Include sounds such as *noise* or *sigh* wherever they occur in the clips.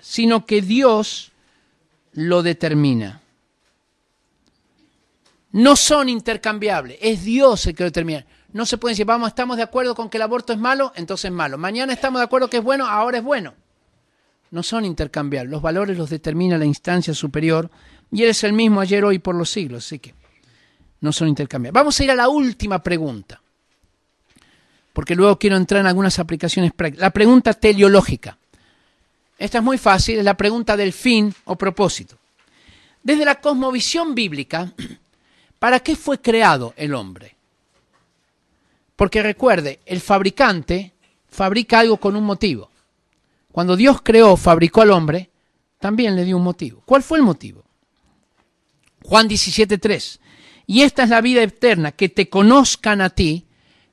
sino que Dios lo determina. No son intercambiables, es Dios el que lo determina. No se puede decir, vamos, estamos de acuerdo con que el aborto es malo, entonces es malo. Mañana estamos de acuerdo que es bueno, ahora es bueno. No son intercambiables, los valores los determina la instancia superior y Él es el mismo ayer, hoy, por los siglos, así que no son intercambiables. Vamos a ir a la última pregunta, porque luego quiero entrar en algunas aplicaciones prácticas. La pregunta teleológica. Esta es muy fácil, es la pregunta del fin o propósito. Desde la cosmovisión bíblica, *clears throat* ¿para qué fue creado el hombre? Porque recuerde, el fabricante fabrica algo con un motivo. Cuando Dios creó, fabricó al hombre, también le dio un motivo. ¿Cuál fue el motivo? Juan 17.3. Y esta es la vida eterna, que te conozcan a ti,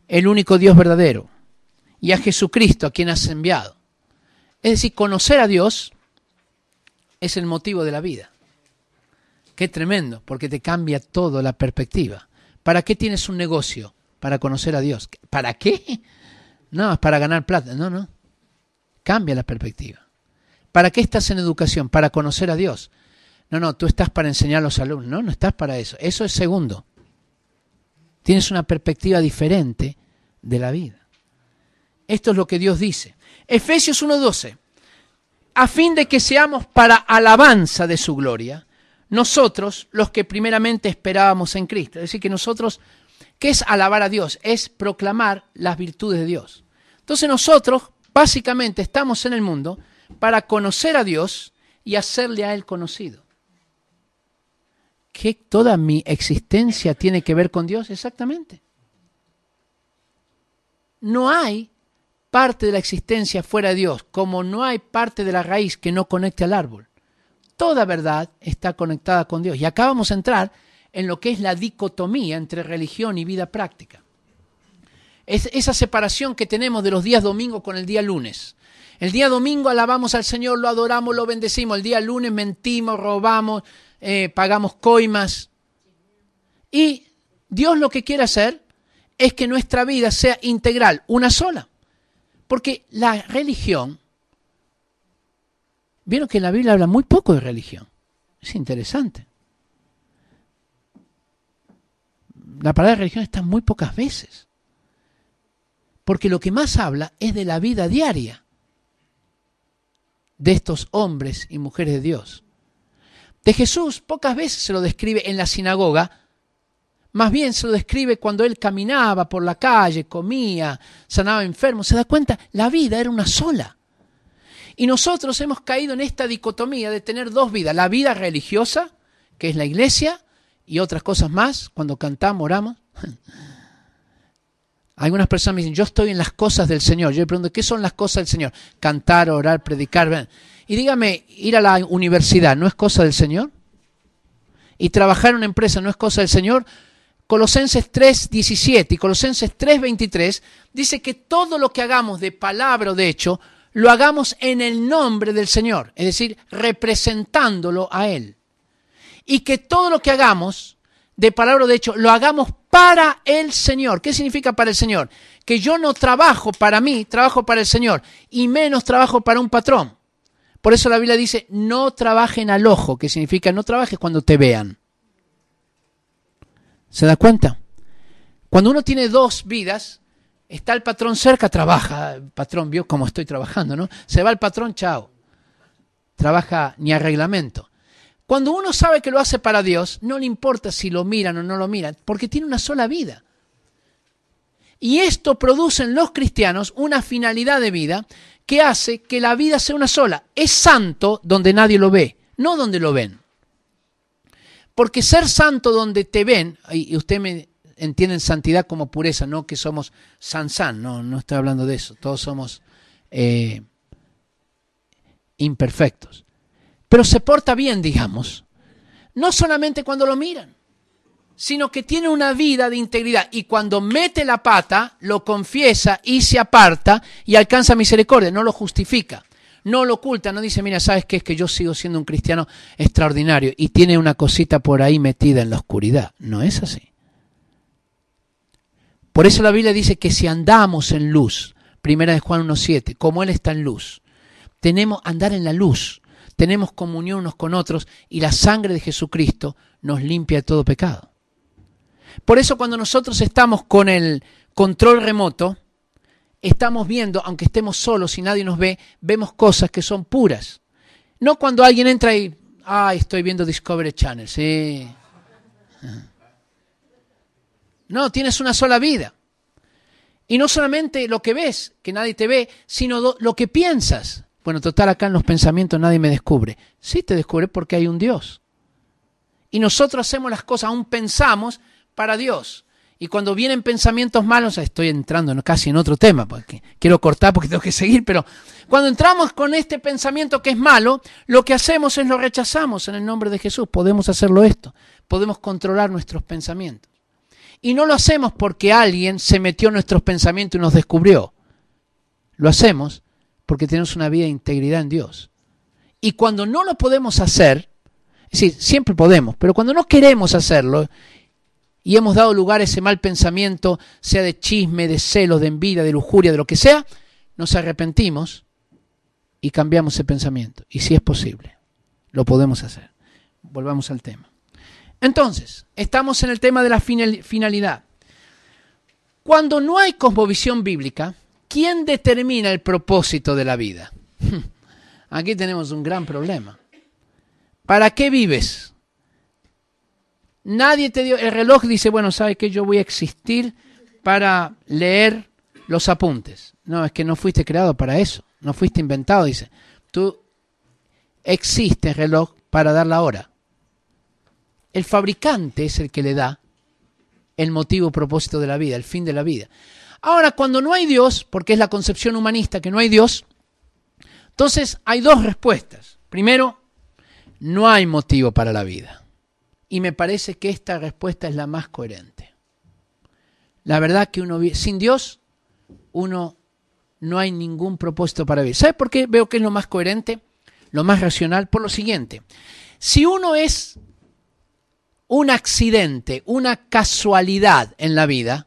el único Dios verdadero, y a Jesucristo, a quien has enviado. Es decir, conocer a Dios es el motivo de la vida. Qué tremendo, porque te cambia todo la perspectiva. ¿Para qué tienes un negocio? Para conocer a Dios. ¿Para qué? No, es para ganar plata. No, no. Cambia la perspectiva. ¿Para qué estás en educación? Para conocer a Dios. No, no, tú estás para enseñar a los alumnos. No, no estás para eso. Eso es segundo. Tienes una perspectiva diferente de la vida. Esto es lo que Dios dice. Efesios 1.12, a fin de que seamos para alabanza de su gloria, nosotros los que primeramente esperábamos en Cristo. Es decir, que nosotros, ¿qué es alabar a Dios? Es proclamar las virtudes de Dios. Entonces nosotros básicamente estamos en el mundo para conocer a Dios y hacerle a Él conocido. ¿Qué toda mi existencia tiene que ver con Dios? Exactamente. No hay parte de la existencia fuera de Dios, como no hay parte de la raíz que no conecte al árbol. Toda verdad está conectada con Dios. Y acá vamos a entrar en lo que es la dicotomía entre religión y vida práctica. Es esa separación que tenemos de los días domingo con el día lunes. El día domingo alabamos al Señor, lo adoramos, lo bendecimos. El día lunes mentimos, robamos, eh, pagamos coimas. Y Dios lo que quiere hacer es que nuestra vida sea integral, una sola. Porque la religión, vieron que la Biblia habla muy poco de religión. Es interesante. La palabra religión está muy pocas veces. Porque lo que más habla es de la vida diaria de estos hombres y mujeres de Dios. De Jesús pocas veces se lo describe en la sinagoga, más bien se lo describe cuando él caminaba por la calle, comía, sanaba enfermos. ¿Se da cuenta? La vida era una sola. Y nosotros hemos caído en esta dicotomía de tener dos vidas. La vida religiosa, que es la iglesia, y otras cosas más, cuando cantamos, oramos. *laughs* Algunas personas me dicen, yo estoy en las cosas del Señor. Yo le pregunto, ¿qué son las cosas del Señor? Cantar, orar, predicar. Y dígame, ir a la universidad, ¿no es cosa del Señor? Y trabajar en una empresa, ¿no es cosa del Señor? Colosenses 3.17 y Colosenses 3.23 dice que todo lo que hagamos de palabra o de hecho, lo hagamos en el nombre del Señor, es decir, representándolo a Él. Y que todo lo que hagamos de palabra o de hecho, lo hagamos para el Señor. ¿Qué significa para el Señor? Que yo no trabajo para mí, trabajo para el Señor, y menos trabajo para un patrón. Por eso la Biblia dice, no trabajen al ojo, que significa no trabajes cuando te vean. ¿Se da cuenta? Cuando uno tiene dos vidas, está el patrón cerca, trabaja. El patrón vio cómo estoy trabajando, ¿no? Se va el patrón, chao. Trabaja ni a reglamento. Cuando uno sabe que lo hace para Dios, no le importa si lo miran o no lo miran, porque tiene una sola vida. Y esto produce en los cristianos una finalidad de vida que hace que la vida sea una sola. Es santo donde nadie lo ve, no donde lo ven. Porque ser santo donde te ven, y usted me entiende santidad como pureza, no que somos san san, no, no estoy hablando de eso, todos somos eh, imperfectos. Pero se porta bien, digamos, no solamente cuando lo miran, sino que tiene una vida de integridad y cuando mete la pata, lo confiesa y se aparta y alcanza misericordia, no lo justifica no lo oculta, no dice, mira, ¿sabes qué? Es que yo sigo siendo un cristiano extraordinario y tiene una cosita por ahí metida en la oscuridad. No es así. Por eso la Biblia dice que si andamos en luz, primera de Juan 1.7, como Él está en luz, tenemos andar en la luz, tenemos comunión unos con otros y la sangre de Jesucristo nos limpia de todo pecado. Por eso cuando nosotros estamos con el control remoto, estamos viendo, aunque estemos solos y nadie nos ve, vemos cosas que son puras. No cuando alguien entra y, ay, estoy viendo Discovery Channel, sí. No, tienes una sola vida. Y no solamente lo que ves, que nadie te ve, sino lo que piensas. Bueno, total, acá en los pensamientos nadie me descubre. Sí te descubre porque hay un Dios. Y nosotros hacemos las cosas, aún pensamos para Dios. Y cuando vienen pensamientos malos, estoy entrando casi en otro tema, porque quiero cortar porque tengo que seguir, pero cuando entramos con este pensamiento que es malo, lo que hacemos es lo rechazamos en el nombre de Jesús. Podemos hacerlo esto, podemos controlar nuestros pensamientos. Y no lo hacemos porque alguien se metió en nuestros pensamientos y nos descubrió. Lo hacemos porque tenemos una vida de integridad en Dios. Y cuando no lo podemos hacer, es decir, siempre podemos, pero cuando no queremos hacerlo y hemos dado lugar a ese mal pensamiento, sea de chisme, de celos, de envidia, de lujuria, de lo que sea, nos arrepentimos y cambiamos ese pensamiento. Y si es posible, lo podemos hacer. Volvamos al tema. Entonces, estamos en el tema de la finalidad. Cuando no hay cosmovisión bíblica, ¿quién determina el propósito de la vida? *laughs* Aquí tenemos un gran problema. ¿Para qué vives? Nadie te dio, el reloj dice, bueno, ¿sabe que yo voy a existir para leer los apuntes? No, es que no fuiste creado para eso, no fuiste inventado, dice. Tú existes, reloj, para dar la hora. El fabricante es el que le da el motivo propósito de la vida, el fin de la vida. Ahora, cuando no hay Dios, porque es la concepción humanista que no hay Dios, entonces hay dos respuestas. Primero, no hay motivo para la vida. Y me parece que esta respuesta es la más coherente. La verdad que uno sin Dios, uno no hay ningún propósito para vivir. ¿Sabe por qué veo que es lo más coherente? Lo más racional. Por lo siguiente, si uno es un accidente, una casualidad en la vida,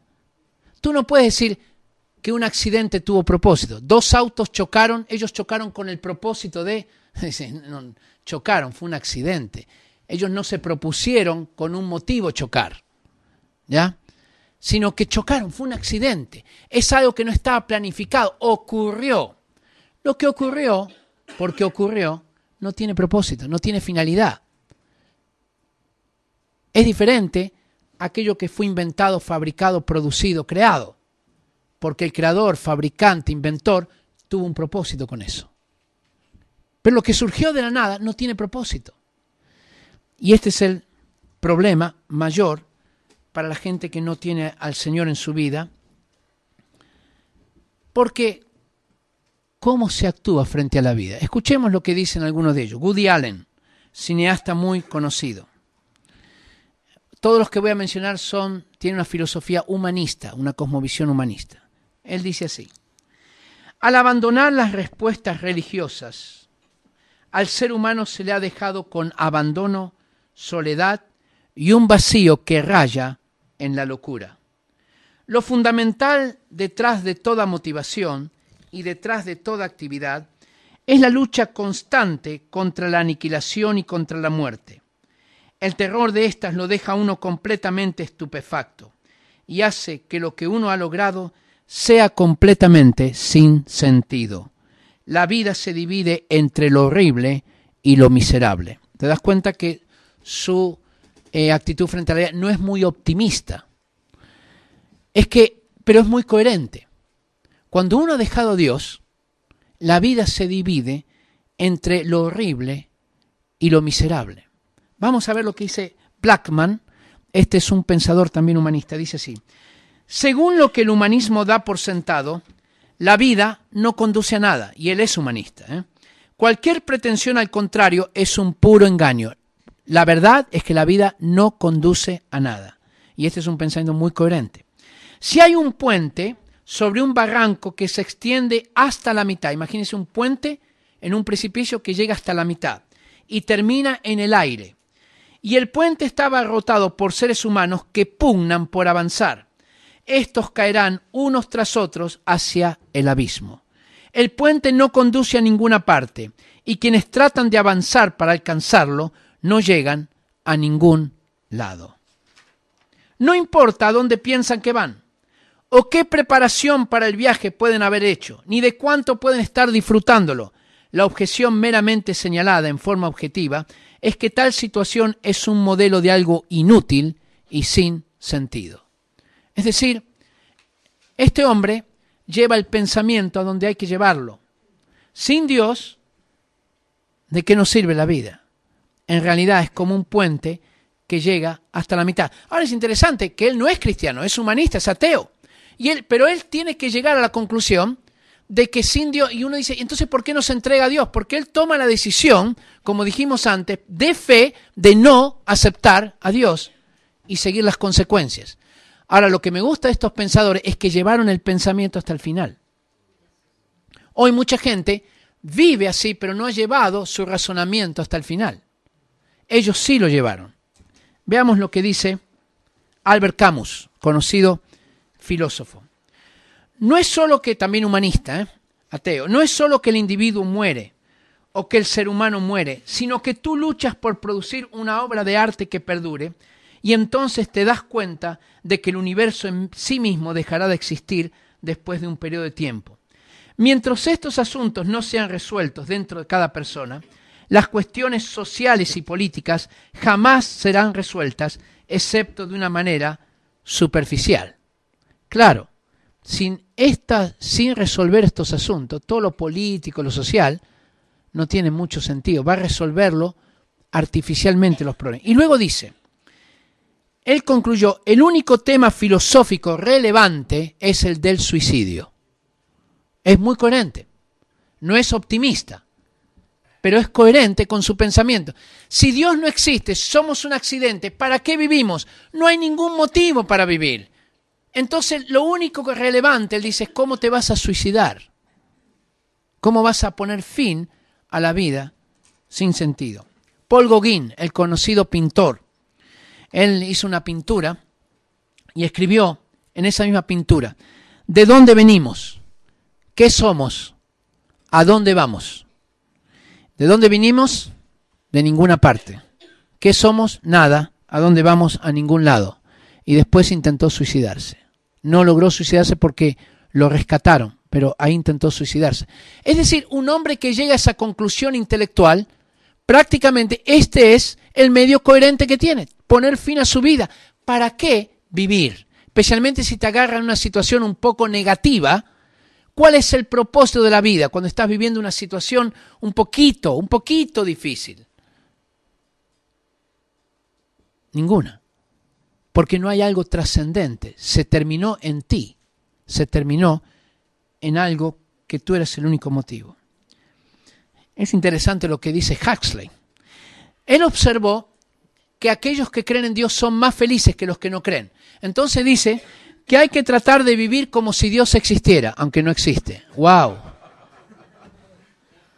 tú no puedes decir que un accidente tuvo propósito. Dos autos chocaron, ellos chocaron con el propósito de... *laughs* Chocaron, fue un accidente. Ellos no se propusieron con un motivo chocar, ¿ya? Sino que chocaron, fue un accidente. Es algo que no estaba planificado, ocurrió. Lo que ocurrió, porque ocurrió, no tiene propósito, no tiene finalidad. Es diferente aquello que fue inventado, fabricado, producido, creado. Porque el creador, fabricante, inventor, tuvo un propósito con eso. Pero lo que surgió de la nada no tiene propósito. Y este es el problema mayor para la gente que no tiene al Señor en su vida. Porque, ¿cómo se actúa frente a la vida? Escuchemos lo que dicen algunos de ellos. Woody Allen, cineasta muy conocido todos los que voy a mencionar son, tienen una filosofía humanista, una cosmovisión humanista. Él dice así, al abandonar las respuestas religiosas, al ser humano se le ha dejado con abandono, soledad y un vacío que raya en la locura. Lo fundamental detrás de toda motivación y detrás de toda actividad es la lucha constante contra la aniquilación y contra la muerte. El terror de éstas lo deja a uno completamente estupefacto y hace que lo que uno ha logrado sea completamente sin sentido. La vida se divide entre lo horrible y lo miserable. Te das cuenta que su eh, actitud frente a la vida no es muy optimista. Es que, pero es muy coherente. Cuando uno ha dejado a Dios, la vida se divide entre lo horrible y lo miserable. Vamos a ver lo que dice Blackman. Este es un pensador también humanista. Dice así. Según lo que el humanismo da por sentado, la vida no conduce a nada, y él es humanista. ¿eh? Cualquier pretensión al contrario es un puro engaño. La verdad es que la vida no conduce a nada. Y este es un pensamiento muy coherente. Si hay un puente sobre un barranco que se extiende hasta la mitad, imagínense un puente en un precipicio que llega hasta la mitad y termina en el aire y el puente estaba rotado por seres humanos que pugnan por avanzar. Estos caerán unos tras otros hacia el abismo. El puente no conduce a ninguna parte y quienes tratan de avanzar para alcanzarlo no llegan a ningún lado. No importa a dónde piensan que van, o qué preparación para el viaje pueden haber hecho, ni de cuánto pueden estar disfrutándolo. La objeción meramente señalada en forma objetiva es que tal situación es un modelo de algo inútil y sin sentido. Es decir, este hombre lleva el pensamiento a donde hay que llevarlo. Sin Dios, ¿de qué nos sirve la vida? En realidad es como un puente que llega hasta la mitad. Ahora es interesante que él no es cristiano, es humanista, es ateo. Y él, pero él tiene que llegar a la conclusión de que sin Dios, y uno dice, entonces ¿por qué no se entrega a Dios? Porque él toma la decisión, como dijimos antes, de fe de no aceptar a Dios y seguir las consecuencias. Ahora, lo que me gusta de estos pensadores es que llevaron el pensamiento hasta el final. Hoy mucha gente vive así, pero no ha llevado su razonamiento hasta el final. Ellos sí lo llevaron. Veamos lo que dice Albert Camus, conocido filósofo. No es solo que, también humanista, ¿eh? ateo, no es solo que el individuo muere o que el ser humano muere, sino que tú luchas por producir una obra de arte que perdure y entonces te das cuenta de que el universo en sí mismo dejará de existir después de un periodo de tiempo. Mientras estos asuntos no sean resueltos dentro de cada persona, las cuestiones sociales y políticas jamás serán resueltas excepto de una manera superficial. Claro, sin, esta, sin resolver estos asuntos, todo lo político, lo social, no tiene mucho sentido. Va a resolverlo artificialmente los problemas. Y luego dice, él concluyó, el único tema filosófico relevante es el del suicidio. Es muy coherente, no es optimista, pero es coherente con su pensamiento. Si Dios no existe, somos un accidente, ¿para qué vivimos? No hay ningún motivo para vivir. Entonces, lo único que es relevante, él dice, es cómo te vas a suicidar. ¿Cómo vas a poner fin a la vida sin sentido? Paul Gauguin, el conocido pintor, él hizo una pintura y escribió en esa misma pintura, ¿de dónde venimos? ¿Qué somos? ¿A dónde vamos? ¿De dónde vinimos? De ninguna parte. ¿Qué somos? Nada. ¿A dónde vamos? A ningún lado. Y después intentó suicidarse. No logró suicidarse porque lo rescataron, pero ahí intentó suicidarse. Es decir, un hombre que llega a esa conclusión intelectual, prácticamente este es el medio coherente que tiene poner fin a su vida. ¿Para qué vivir? Especialmente si te agarra en una situación un poco negativa. ¿Cuál es el propósito de la vida cuando estás viviendo una situación un poquito, un poquito difícil? Ninguna. Porque no hay algo trascendente. Se terminó en ti. Se terminó en algo que tú eres el único motivo. Es interesante lo que dice Huxley. Él observó que aquellos que creen en Dios son más felices que los que no creen. Entonces dice que hay que tratar de vivir como si Dios existiera, aunque no existe. ¡Wow!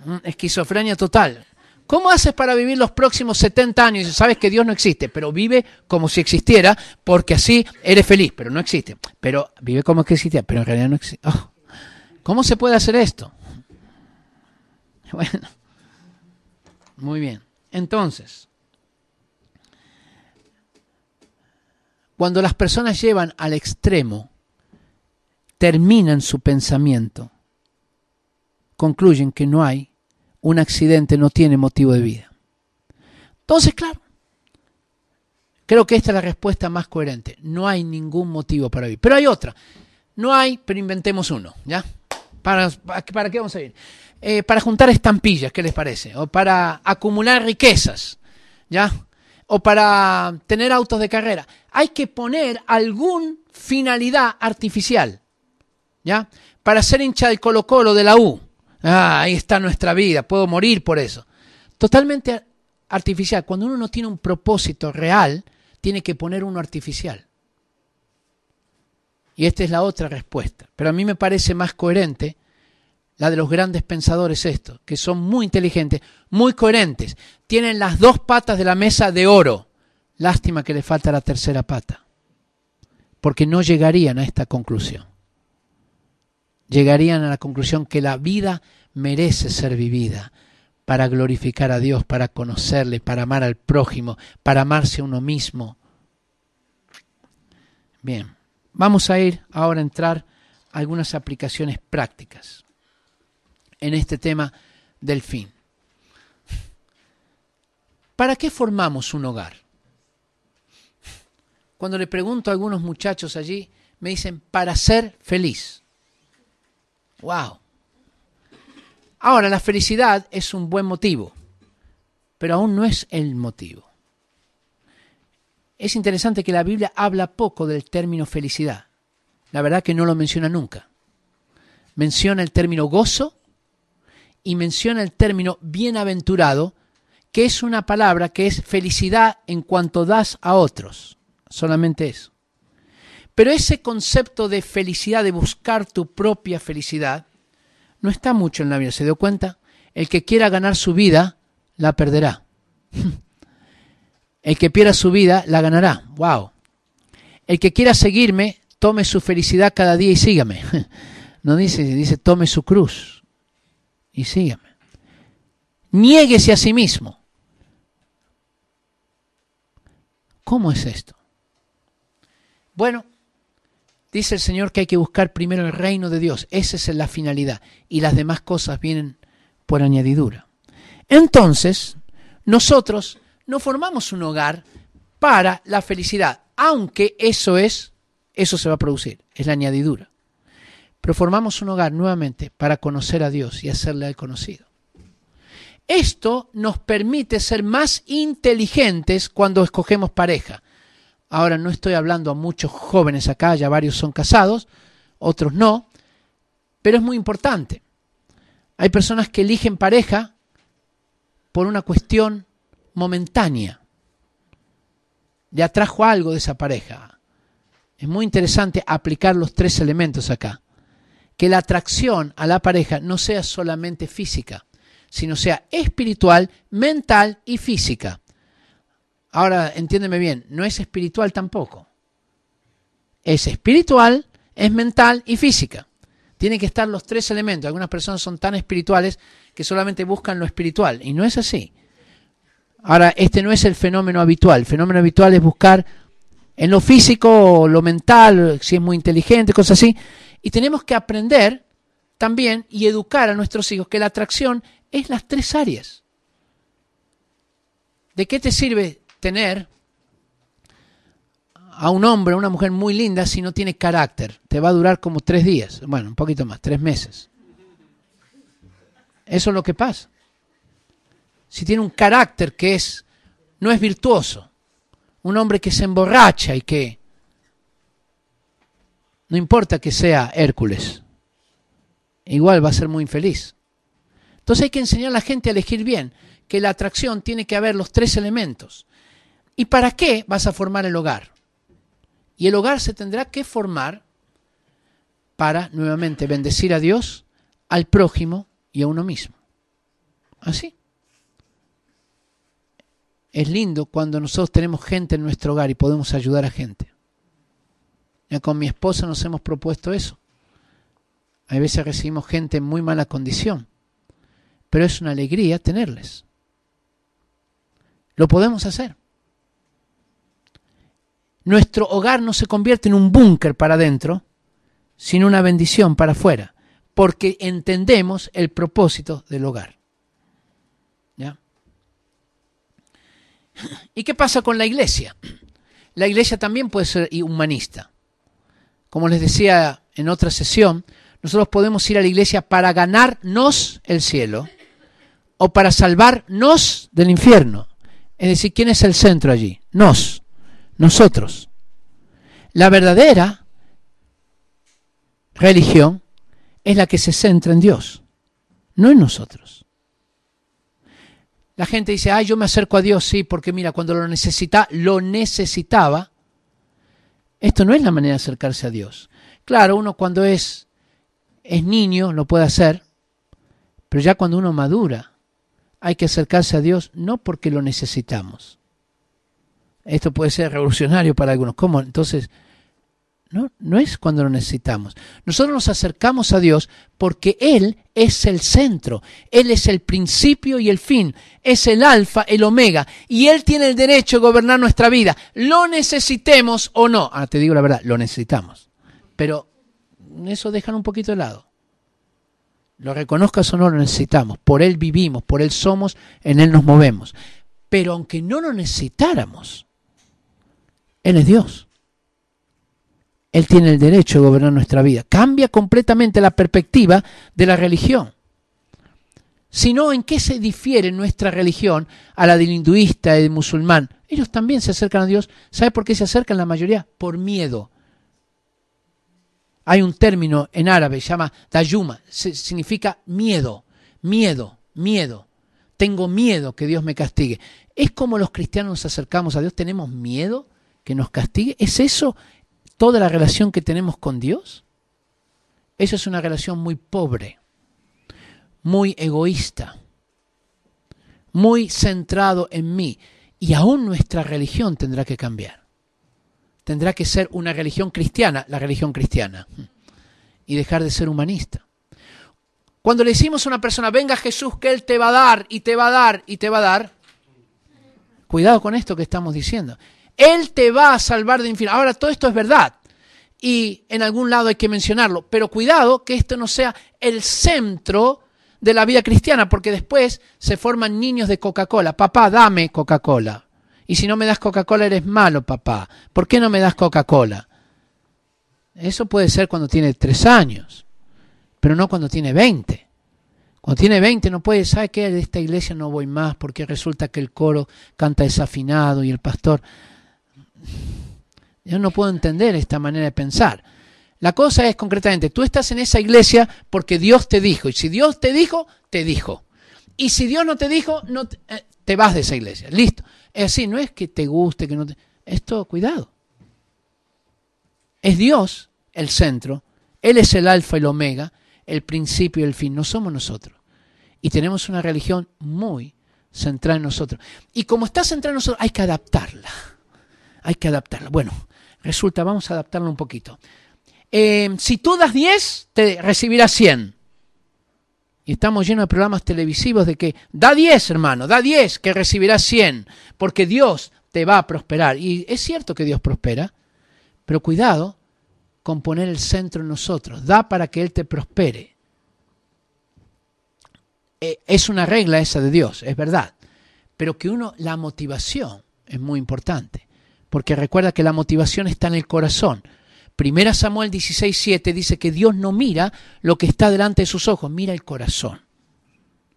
Mm, esquizofrenia total. ¿Cómo haces para vivir los próximos 70 años y sabes que Dios no existe, pero vive como si existiera, porque así eres feliz, pero no existe? Pero vive como que existiera, pero en realidad no existe. Oh, ¿Cómo se puede hacer esto? *laughs* Bueno, muy bien. Entonces, Cuando las personas llevan al extremo, terminan su pensamiento, concluyen que no hay, un accidente no tiene motivo de vida. Entonces, claro, creo que esta es la respuesta más coherente. No hay ningún motivo para vivir. Pero hay otra. No hay, pero inventemos uno, ¿ya? ¿Para, para qué vamos a ir? Eh, para juntar estampillas, ¿qué les parece? O para acumular riquezas, ¿ya? O para tener autos de carrera. Hay que poner alguna finalidad artificial, ¿ya? Para ser hincha del Colo Colo de la U. Ah, ahí está nuestra vida, puedo morir por eso. Totalmente artificial. Cuando uno no tiene un propósito real, tiene que poner uno artificial. Y esta es la otra respuesta. Pero a mí me parece más coherente la de los grandes pensadores estos, que son muy inteligentes, muy coherentes, tienen las dos patas de la mesa de oro. Lástima que le falta la tercera pata, porque no llegarían a esta conclusión. llegarían a la conclusión que la vida merece ser vivida para glorificar a Dios, para conocerle, para amar al prójimo, para amarse a uno mismo. Bien, vamos a ir ahora a entrar a algunas aplicaciones prácticas en este tema del fin. ¿Para qué formamos un hogar? Cuando le pregunto a algunos muchachos allí, me dicen, para ser feliz. ¡Wow! Ahora, la felicidad es un buen motivo, pero aún no es el motivo. Es interesante que la Biblia habla poco del término felicidad. La verdad que no lo menciona nunca. Menciona el término gozo y menciona el término bienaventurado, que es una palabra que es felicidad en cuanto das a otros. Solamente eso. Pero ese concepto de felicidad, de buscar tu propia felicidad, no está mucho en la Biblia. ¿Se dio cuenta? El que quiera ganar su vida, la perderá. *laughs* El que pierda su vida, la ganará. ¡Wow! El que quiera seguirme, tome su felicidad cada día y sígame. *laughs* No dice, dice, tome su cruz y sígame. Niéguese a sí mismo. ¿Cómo es esto? Bueno, dice el Señor que hay que buscar primero el reino de Dios. Esa es la finalidad. Y las demás cosas vienen por añadidura. Entonces, nosotros no formamos un hogar para la felicidad, aunque eso es, eso se va a producir, es la añadidura. Pero formamos un hogar nuevamente para conocer a Dios y hacerle al conocido. Esto nos permite ser más inteligentes cuando escogemos pareja. Ahora no estoy hablando a muchos jóvenes acá, ya varios son casados, otros no, pero es muy importante. Hay personas que eligen pareja por una cuestión momentánea. Le atrajo algo de esa pareja. Es muy interesante aplicar los tres elementos acá. Que la atracción a la pareja no sea solamente física, sino sea espiritual, mental y física. Ahora, entiéndeme bien, no es espiritual tampoco. Es espiritual, es mental y física. Tienen que estar los tres elementos. Algunas personas son tan espirituales que solamente buscan lo espiritual, y no es así. Ahora, este no es el fenómeno habitual. El fenómeno habitual es buscar en lo físico, lo mental, si es muy inteligente, cosas así. Y tenemos que aprender también y educar a nuestros hijos que la atracción es las tres áreas. ¿De qué te sirve tener a un hombre, a una mujer muy linda si no tiene carácter? Te va a durar como tres días, bueno, un poquito más, tres meses. Eso es lo que pasa si tiene un carácter que es no es virtuoso, un hombre que se emborracha y que no importa que sea Hércules, igual va a ser muy infeliz. Entonces hay que enseñar a la gente a elegir bien, que la atracción tiene que haber los tres elementos. ¿Y para qué vas a formar el hogar? Y el hogar se tendrá que formar para, nuevamente, bendecir a Dios, al prójimo y a uno mismo. Así. Es lindo cuando nosotros tenemos gente en nuestro hogar y podemos ayudar a gente. Ya con mi esposa nos hemos propuesto eso. Hay veces recibimos gente en muy mala condición, pero es una alegría tenerles. Lo podemos hacer. Nuestro hogar no se convierte en un búnker para adentro, sino una bendición para afuera, porque entendemos el propósito del hogar. ¿Y qué pasa con la iglesia? La iglesia también puede ser humanista. Como les decía en otra sesión, nosotros podemos ir a la iglesia para ganarnos el cielo o para salvarnos del infierno. Es decir, ¿quién es el centro allí? Nos, nosotros. La verdadera religión es la que se centra en Dios, no en nosotros. La gente dice, ay, yo me acerco a Dios, sí, porque mira, cuando lo necesita, lo necesitaba. Esto no es la manera de acercarse a Dios. Claro, uno cuando es, es niño lo puede hacer, pero ya cuando uno madura, hay que acercarse a Dios no porque lo necesitamos. Esto puede ser revolucionario para algunos. ¿Cómo? Entonces, No, no es cuando lo necesitamos. Nosotros nos acercamos a Dios porque Él es el centro, Él es el principio y el fin, es el alfa, el omega, y Él tiene el derecho de gobernar nuestra vida. Lo necesitemos o no. Ah, te digo la verdad, lo necesitamos. Pero eso dejan un poquito de lado. Lo reconozcas o no, lo necesitamos. Por Él vivimos, por Él somos, en Él nos movemos. Pero aunque no lo necesitáramos, Él es Dios. Él tiene el derecho de gobernar nuestra vida. Cambia completamente la perspectiva de la religión. Si no, ¿en qué se difiere nuestra religión a la del hinduista y del musulmán? Ellos también se acercan a Dios. ¿Sabe por qué se acercan la mayoría? Por miedo. Hay un término en árabe, se llama dayuma, significa miedo, miedo, miedo. Tengo miedo que Dios me castigue. ¿Es como los cristianos nos acercamos a Dios? ¿Tenemos miedo que nos castigue? ¿Es eso toda la relación que tenemos con Dios? Esa es una relación muy pobre, muy egoísta, muy centrado en mí. Y aún nuestra religión tendrá que cambiar tendrá que ser una religión cristiana, la religión cristiana, y dejar de ser humanista. Cuando le decimos a una persona, venga Jesús, que Él te va a dar, y te va a dar, y te va a dar, cuidado con esto que estamos diciendo. Él te va a salvar de infierno. Ahora, todo esto es verdad. Y en algún lado hay que mencionarlo. Pero cuidado que esto no sea el centro de la vida cristiana, porque después se forman niños de Coca-Cola. Papá, dame Coca-Cola. Y si no me das Coca-Cola eres malo, papá. ¿Por qué no me das Coca-Cola? Eso puede ser cuando tiene tres años, pero no cuando tiene veinte. Cuando tiene veinte no puede, ¿sabe qué? De esta iglesia no voy más porque resulta que el coro canta desafinado y el pastor... Yo no puedo entender esta manera de pensar. La cosa es concretamente, tú estás en esa iglesia porque Dios te dijo. Y si Dios te dijo, te dijo. Y si Dios no te dijo, no te, eh, te vas de esa iglesia. Listo. Es así, no es que te guste, que no te... Esto, cuidado. Es Dios el centro, Él es el alfa y el omega, el principio y el fin, no somos nosotros. Y tenemos una religión muy centrada en nosotros. Y como está centrada en nosotros, hay que adaptarla. Hay que adaptarla. Bueno, resulta, vamos a adaptarla un poquito. Eh, si tú das 10, te recibirás 100. Y estamos llenos de programas televisivos de que da 10, hermano, da 10, que recibirás 100, porque Dios te va a prosperar. Y es cierto que Dios prospera, pero cuidado con poner el centro en nosotros. Da para que Él te prospere. Eh, es una regla esa de Dios, es verdad. Pero que uno, la motivación es muy importante. Porque recuerda que la motivación está en el corazón. Primera Samuel 16:7 dice que Dios no mira lo que está delante de sus ojos, mira el corazón.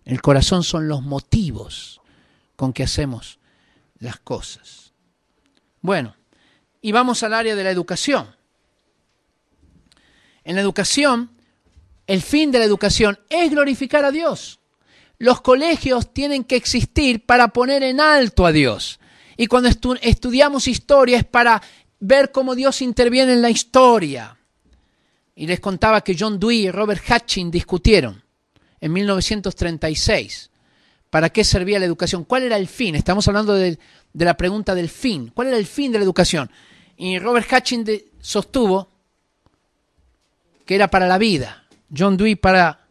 El corazón son los motivos con que hacemos las cosas. Bueno, y vamos al área de la educación. En la educación, el fin de la educación es glorificar a Dios. Los colegios tienen que existir para poner en alto a Dios. Y cuando estudiamos historia es para ver cómo Dios interviene en la historia. Y les contaba que John Dewey y Robert Hutchins discutieron en 1936 para qué servía la educación, cuál era el fin. Estamos hablando de, de la pregunta del fin. ¿Cuál era el fin de la educación? Y Robert Hutchins sostuvo que era para la vida. John Dewey para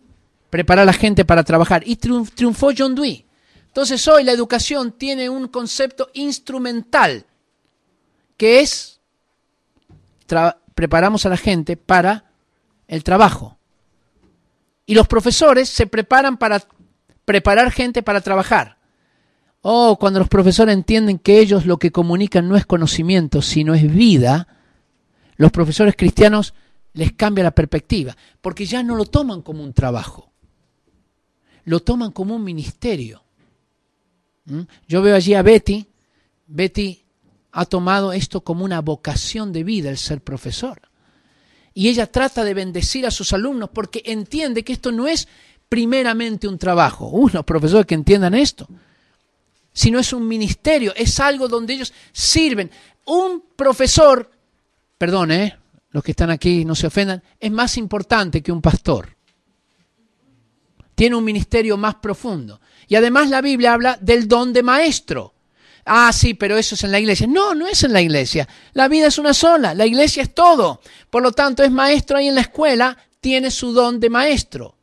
preparar a la gente para trabajar. Y triunfó John Dewey. Entonces hoy la educación tiene un concepto instrumental, que es preparamos a la gente para el trabajo. Y los profesores se preparan para preparar gente para trabajar. Oh, cuando los profesores entienden que ellos lo que comunican no es conocimiento, sino es vida, los profesores cristianos les cambia la perspectiva, porque ya no lo toman como un trabajo, lo toman como un ministerio. Yo veo allí a Betty, Betty ha tomado esto como una vocación de vida el ser profesor. Y ella trata de bendecir a sus alumnos porque entiende que esto no es primeramente un trabajo. Unos profesores que entiendan esto. Sino es un ministerio, es algo donde ellos sirven. Un profesor, perdón, ¿eh? los que están aquí no se ofendan, es más importante que un pastor. Tiene un ministerio más profundo. Y además la Biblia habla del don de maestro. Ah, sí, pero eso es en la iglesia. No, no es en la iglesia. La vida es una sola. La iglesia es todo. Por lo tanto, es maestro ahí en la escuela, tiene su don de maestro.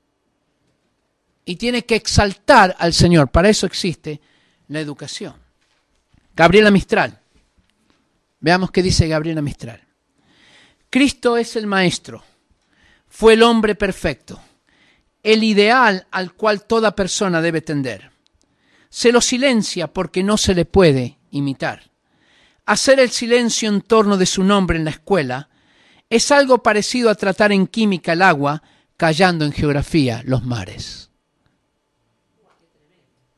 Y tiene que exaltar al Señor. Para eso existe la educación. Gabriela Mistral. Veamos qué dice Gabriela Mistral. Cristo es el maestro. Fue el hombre perfecto. El ideal al cual toda persona debe tender se lo silencia porque no se le puede imitar. Hacer el silencio en torno de su nombre en la escuela es algo parecido a tratar en química el agua callando en geografía los mares.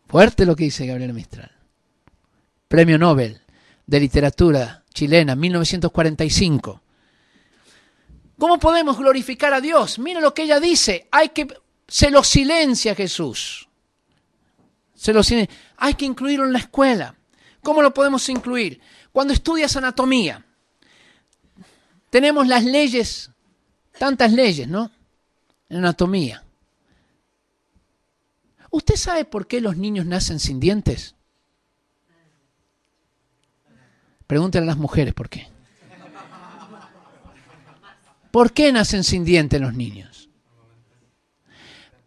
Fuerte lo que dice Gabriel Mistral. Premio Nobel de Literatura chilena, 1945. ¿Cómo podemos glorificar a Dios? Mira lo que ella dice. Hay que se lo silencia Jesús. Se lo Hay que incluirlo en la escuela. ¿Cómo lo podemos incluir? Cuando estudias anatomía, tenemos las leyes, tantas leyes, ¿no? En anatomía. ¿Usted sabe por qué los niños nacen sin dientes? Pregúntenle a las mujeres por qué. ¿Por qué nacen sin dientes los niños?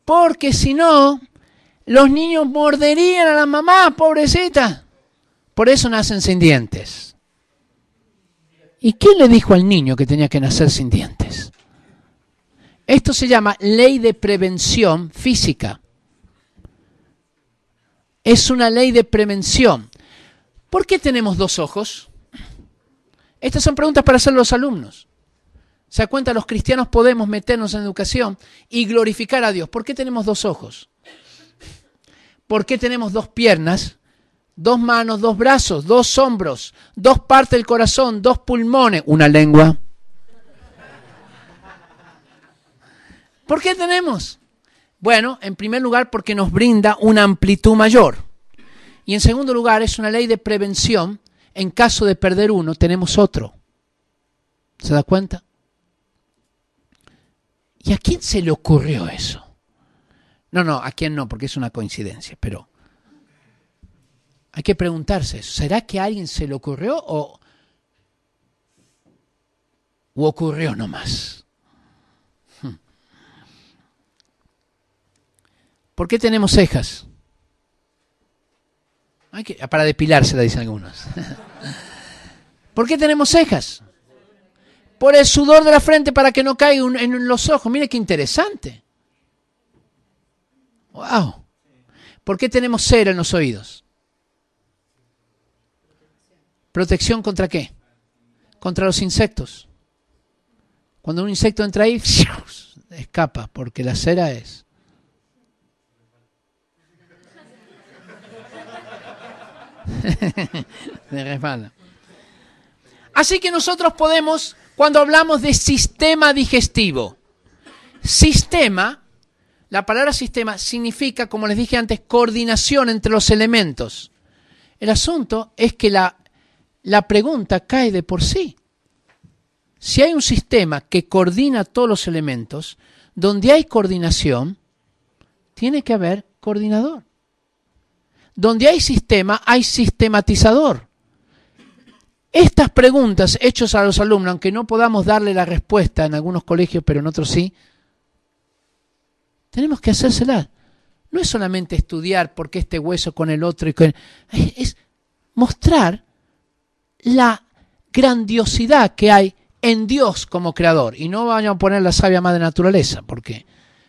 Porque si no, los niños morderían a la mamá, pobrecita. Por eso nacen sin dientes. ¿Y quién le dijo al niño que tenía que nacer sin dientes? Esto se llama ley de prevención física. Es una ley de prevención. ¿Por qué tenemos dos ojos? Estas son preguntas para hacer los alumnos. ¿Se da cuenta? Los cristianos podemos meternos en educación y glorificar a Dios. ¿Por qué tenemos dos ojos? ¿Por qué tenemos dos piernas, dos manos, dos brazos, dos hombros, dos partes del corazón, dos pulmones, una lengua? ¿Por qué tenemos? Bueno, en primer lugar porque nos brinda una amplitud mayor. Y en segundo lugar es una ley de prevención. En caso de perder uno, tenemos otro. ¿Se da cuenta? ¿Y a quién se le ocurrió eso? No, no, a quién no, porque es una coincidencia, pero hay que preguntarse, ¿será que a alguien se le ocurrió o, o ocurrió nomás? Hmm. ¿Por qué tenemos cejas? Hay que, para depilársela, dicen algunos. *laughs* ¿Por qué tenemos cejas? Por el sudor de la frente para que no caiga en los ojos. Mire qué interesante. ¡Wow! ¿Por qué tenemos cera en los oídos? ¿Protección contra qué? Contra los insectos. Cuando un insecto entra ahí, escapa, porque la cera es. *laughs* Así que nosotros podemos, cuando hablamos de sistema digestivo, sistema la palabra sistema significa, como les dije antes, coordinación entre los elementos. El asunto es que la, la pregunta cae de por sí. Si hay un sistema que coordina todos los elementos, donde hay coordinación, tiene que haber coordinador. Donde hay sistema, hay sistematizador. Estas preguntas hechas a los alumnos, aunque no podamos darle la respuesta en algunos colegios, pero en otros sí, tenemos que hacérsela. No es solamente estudiar por qué este hueso con el otro y con es mostrar la grandiosidad que hay en Dios como creador. Y no vayan a poner la sabia de naturaleza, porque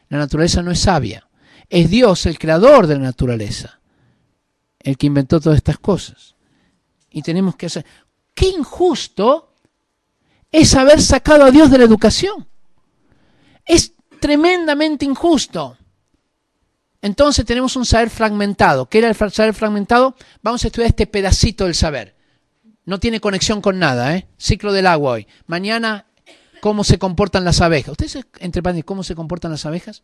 la naturaleza no es sabia. Es Dios el creador de la naturaleza, el que inventó todas estas cosas. Y tenemos que hacer. Qué injusto es haber sacado a Dios de la educación. Es tremendamente injusto. Entonces tenemos un saber fragmentado. ¿Qué era el saber fragmentado? Vamos a estudiar este pedacito del saber. No tiene conexión con nada, ¿eh? Ciclo del agua hoy. Mañana, cómo se comportan las abejas. ¿Ustedes, entre cómo se comportan las abejas?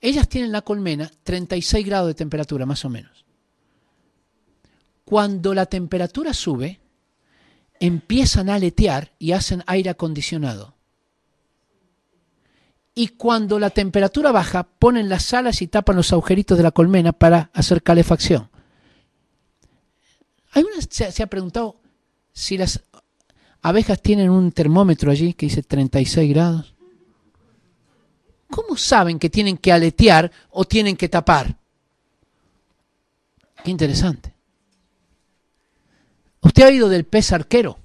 Ellas tienen la colmena 36 grados de temperatura, más o menos. Cuando la temperatura sube, empiezan a aletear y hacen aire acondicionado y cuando la temperatura baja ponen las alas y tapan los agujeritos de la colmena para hacer calefacción. ¿Hay una, se, se ha preguntado si las abejas tienen un termómetro allí que dice 36 grados? ¿Cómo saben que tienen que aletear o tienen que tapar? Qué interesante. ¿Usted ha oído del pez arquero?